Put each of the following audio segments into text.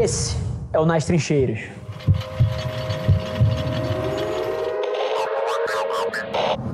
Esse é o Nas Trincheiras.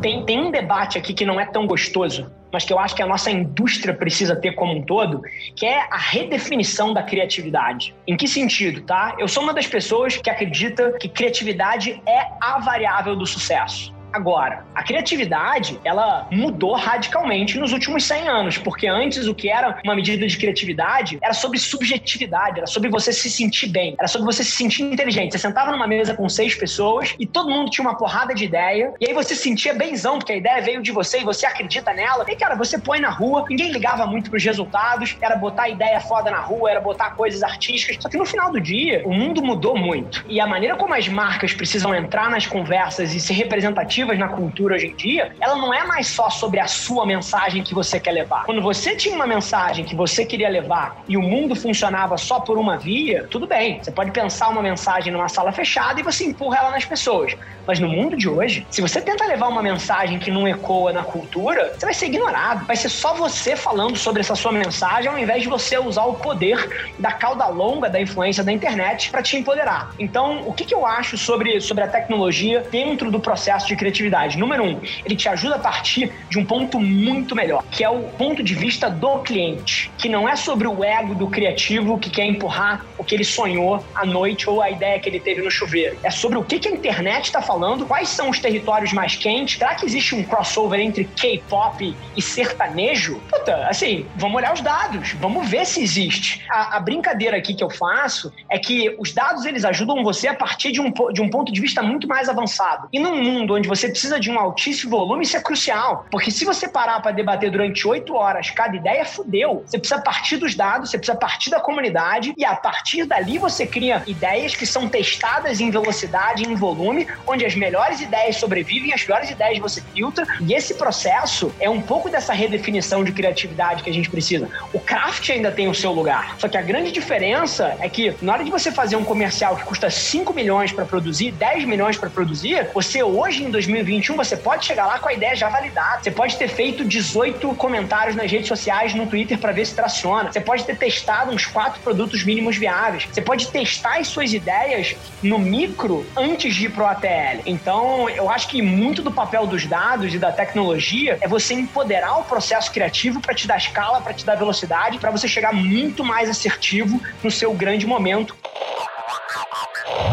Tem, tem um debate aqui que não é tão gostoso, mas que eu acho que a nossa indústria precisa ter como um todo, que é a redefinição da criatividade. Em que sentido, tá? Eu sou uma das pessoas que acredita que criatividade é a variável do sucesso. Agora, a criatividade, ela mudou radicalmente nos últimos 100 anos, porque antes o que era uma medida de criatividade era sobre subjetividade, era sobre você se sentir bem, era sobre você se sentir inteligente. Você sentava numa mesa com seis pessoas e todo mundo tinha uma porrada de ideia, e aí você se sentia benzão, porque a ideia veio de você e você acredita nela. E cara, você põe na rua, ninguém ligava muito pros resultados, era botar ideia foda na rua, era botar coisas artísticas. Só que no final do dia, o mundo mudou muito. E a maneira como as marcas precisam entrar nas conversas e ser representativas na cultura hoje em dia, ela não é mais só sobre a sua mensagem que você quer levar. Quando você tinha uma mensagem que você queria levar e o mundo funcionava só por uma via, tudo bem. Você pode pensar uma mensagem numa sala fechada e você empurra ela nas pessoas. Mas no mundo de hoje, se você tenta levar uma mensagem que não ecoa na cultura, você vai ser ignorado. Vai ser só você falando sobre essa sua mensagem ao invés de você usar o poder da cauda longa da influência da internet para te empoderar. Então, o que, que eu acho sobre, sobre a tecnologia dentro do processo de criatividade? Criatividade. Número um, ele te ajuda a partir de um ponto muito melhor, que é o ponto de vista do cliente, que não é sobre o ego do criativo que quer empurrar o que ele sonhou à noite ou a ideia que ele teve no chuveiro. É sobre o que, a internet está falando, quais são os territórios mais quentes. Será que existe um crossover entre K-pop e sertanejo? Puta, assim, vamos olhar os dados, vamos ver se existe. A, a, brincadeira aqui que eu faço é que os dados eles ajudam você a partir de um, de um ponto de vista muito mais avançado. E num mundo onde você você precisa de um altíssimo volume, isso é crucial. Porque se você parar para debater durante oito horas cada ideia, fudeu. Você precisa partir dos dados, você precisa partir da comunidade e a partir dali você cria ideias que são testadas em velocidade, em volume, onde as melhores ideias sobrevivem, as piores ideias você filtra. E esse processo é um pouco dessa redefinição de criatividade que a gente precisa. O craft ainda tem o seu lugar. Só que a grande diferença é que na hora de você fazer um comercial que custa 5 milhões para produzir, 10 milhões para produzir, você hoje em 2020 2021, você pode chegar lá com a ideia já validada. Você pode ter feito 18 comentários nas redes sociais, no Twitter, para ver se traciona. Você pode ter testado uns quatro produtos mínimos viáveis. Você pode testar as suas ideias no micro antes de ir pro ATL. Então, eu acho que muito do papel dos dados e da tecnologia é você empoderar o processo criativo para te dar escala, para te dar velocidade, para você chegar muito mais assertivo no seu grande momento.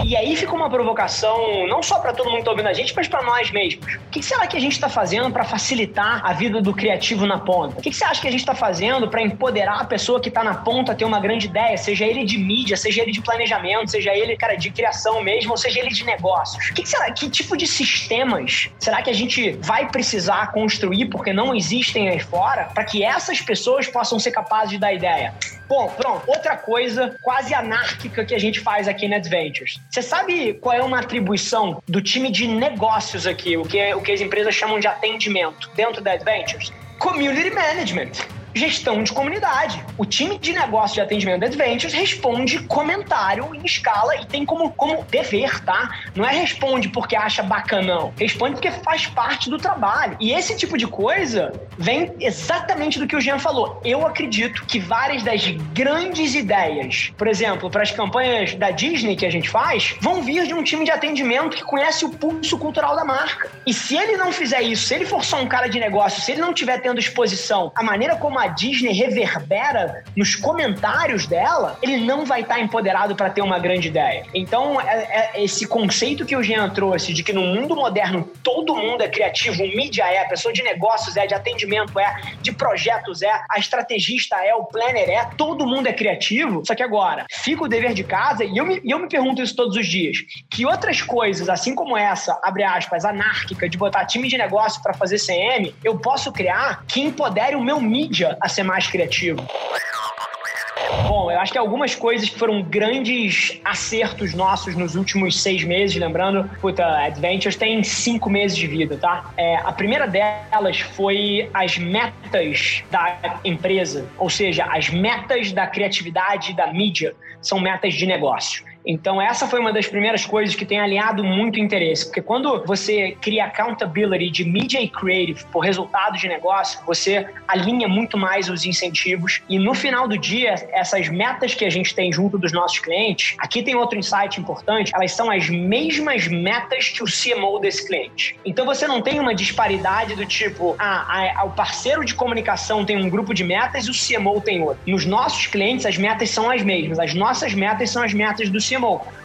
E aí fica uma provocação, não só para todo mundo que tá ouvindo a gente, mas para nós mesmos. O que será que a gente está fazendo para facilitar a vida do criativo na ponta? O que você acha que a gente está fazendo para empoderar a pessoa que está na ponta a ter uma grande ideia, seja ele de mídia, seja ele de planejamento, seja ele, cara, de criação mesmo, ou seja ele de negócios? O que será, que tipo de sistemas será que a gente vai precisar construir porque não existem aí fora para que essas pessoas possam ser capazes de dar ideia? Bom, pronto. Outra coisa quase anárquica que a gente faz aqui na Adventures. Você sabe qual é uma atribuição do time de negócios aqui, o que, o que as empresas chamam de atendimento dentro da Adventures? Community Management gestão de comunidade. O time de negócio de atendimento da Adventures responde comentário em escala e tem como, como dever, tá? Não é responde porque acha bacanão, responde porque faz parte do trabalho. E esse tipo de coisa vem exatamente do que o Jean falou. Eu acredito que várias das grandes ideias, por exemplo, para as campanhas da Disney que a gente faz, vão vir de um time de atendimento que conhece o pulso cultural da marca. E se ele não fizer isso, se ele for só um cara de negócio, se ele não tiver tendo exposição, a maneira como a Disney reverbera nos comentários dela, ele não vai estar empoderado para ter uma grande ideia. Então, é, é esse conceito que o Jean trouxe de que no mundo moderno todo mundo é criativo, mídia é, pessoa de negócios é, de atendimento é, de projetos é, a estrategista é, o planner é, todo mundo é criativo. Só que agora, fica o dever de casa e eu me, eu me pergunto isso todos os dias. Que outras coisas, assim como essa, abre aspas, anárquica, de botar time de negócio para fazer CM, eu posso criar que empodere o meu mídia a ser mais criativo? Bom, eu acho que algumas coisas que foram grandes acertos nossos nos últimos seis meses, lembrando, puta, Adventures tem cinco meses de vida, tá? É, a primeira delas foi as metas da empresa, ou seja, as metas da criatividade da mídia são metas de negócio. Então, essa foi uma das primeiras coisas que tem alinhado muito interesse, porque quando você cria accountability de media e creative por resultado de negócio, você alinha muito mais os incentivos e no final do dia, essas metas que a gente tem junto dos nossos clientes, aqui tem outro insight importante, elas são as mesmas metas que o CMO desse cliente. Então, você não tem uma disparidade do tipo, ah, o parceiro de comunicação tem um grupo de metas e o CMO tem outro. Nos nossos clientes, as metas são as mesmas. As nossas metas são as metas do CMO.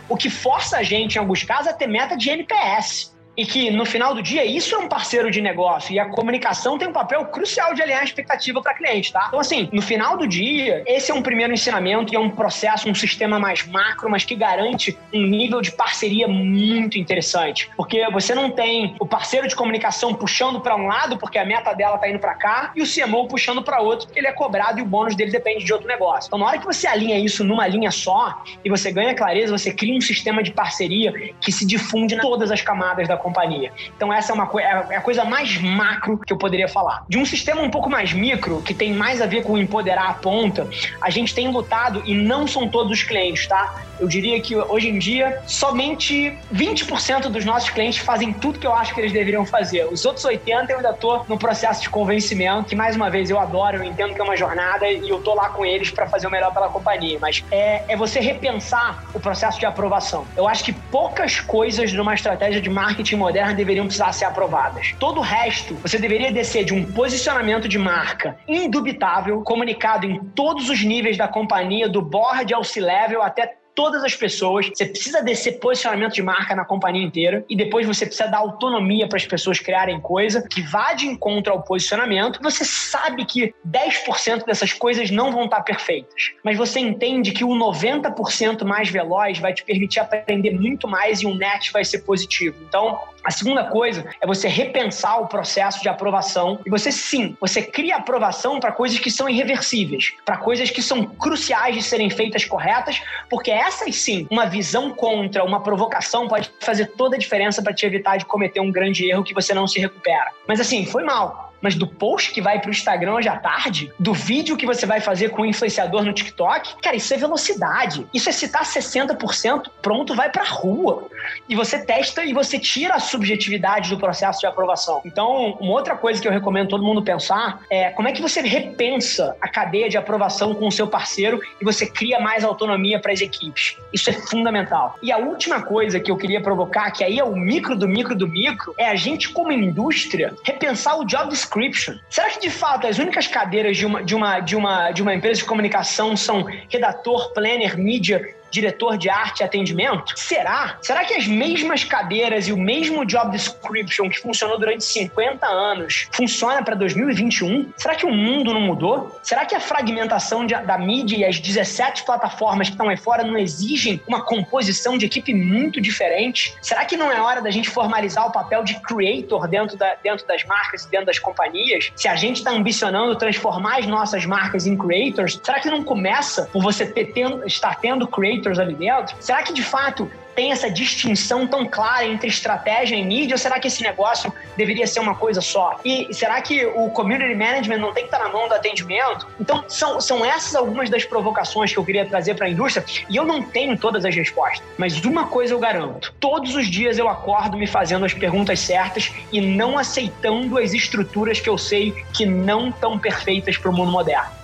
O que força a gente, em alguns casos, a ter meta de NPS e que no final do dia isso é um parceiro de negócio e a comunicação tem um papel crucial de alinhar a expectativa para cliente, tá? Então assim, no final do dia, esse é um primeiro ensinamento e é um processo, um sistema mais macro, mas que garante um nível de parceria muito interessante, porque você não tem o parceiro de comunicação puxando para um lado porque a meta dela tá indo para cá e o CMO puxando para outro porque ele é cobrado e o bônus dele depende de outro negócio. Então na hora que você alinha isso numa linha só e você ganha clareza, você cria um sistema de parceria que se difunde em todas as camadas da companhia. Então essa é, uma, é, é a coisa mais macro que eu poderia falar. De um sistema um pouco mais micro, que tem mais a ver com empoderar a ponta, a gente tem lutado e não são todos os clientes, tá? Eu diria que hoje em dia somente 20% dos nossos clientes fazem tudo que eu acho que eles deveriam fazer. Os outros 80 eu ainda tô no processo de convencimento, que mais uma vez eu adoro, eu entendo que é uma jornada e eu tô lá com eles para fazer o melhor pela companhia, mas é, é você repensar o processo de aprovação. Eu acho que poucas coisas numa estratégia de marketing marketing moderna deveriam precisar ser aprovadas. Todo o resto, você deveria descer de um posicionamento de marca indubitável, comunicado em todos os níveis da companhia, do board ao C-level até todas as pessoas. Você precisa descer posicionamento de marca na companhia inteira e depois você precisa dar autonomia para as pessoas criarem coisa que vá de encontro ao posicionamento. Você sabe que 10% dessas coisas não vão estar perfeitas, mas você entende que o 90% mais veloz vai te permitir aprender muito mais e o net vai ser positivo. Então, a segunda coisa é você repensar o processo de aprovação e você sim, você cria aprovação para coisas que são irreversíveis, para coisas que são cruciais de serem feitas corretas, porque essas sim, uma visão contra, uma provocação pode fazer toda a diferença para te evitar de cometer um grande erro que você não se recupera. Mas assim, foi mal mas do post que vai pro Instagram hoje à tarde, do vídeo que você vai fazer com o influenciador no TikTok, cara, isso é velocidade. Isso é citar 60%, pronto, vai pra rua. E você testa e você tira a subjetividade do processo de aprovação. Então, uma outra coisa que eu recomendo todo mundo pensar é como é que você repensa a cadeia de aprovação com o seu parceiro e você cria mais autonomia para as equipes. Isso é fundamental. E a última coisa que eu queria provocar, que aí é o micro do micro do micro, é a gente como indústria repensar o job description Será que de fato as únicas cadeiras de uma, de uma, de uma, de uma empresa de comunicação são redator, planner, mídia diretor de arte e atendimento? Será? Será que as mesmas cadeiras e o mesmo job description que funcionou durante 50 anos funciona para 2021? Será que o mundo não mudou? Será que a fragmentação de, da mídia e as 17 plataformas que estão aí fora não exigem uma composição de equipe muito diferente? Será que não é hora da gente formalizar o papel de creator dentro, da, dentro das marcas e dentro das companhias? Se a gente está ambicionando transformar as nossas marcas em creators, será que não começa por você ter, estar tendo creators ali dentro, será que de fato tem essa distinção tão clara entre estratégia e mídia ou será que esse negócio deveria ser uma coisa só? E será que o community management não tem que estar na mão do atendimento? Então, são, são essas algumas das provocações que eu queria trazer para a indústria e eu não tenho todas as respostas, mas uma coisa eu garanto: todos os dias eu acordo me fazendo as perguntas certas e não aceitando as estruturas que eu sei que não estão perfeitas para o mundo moderno.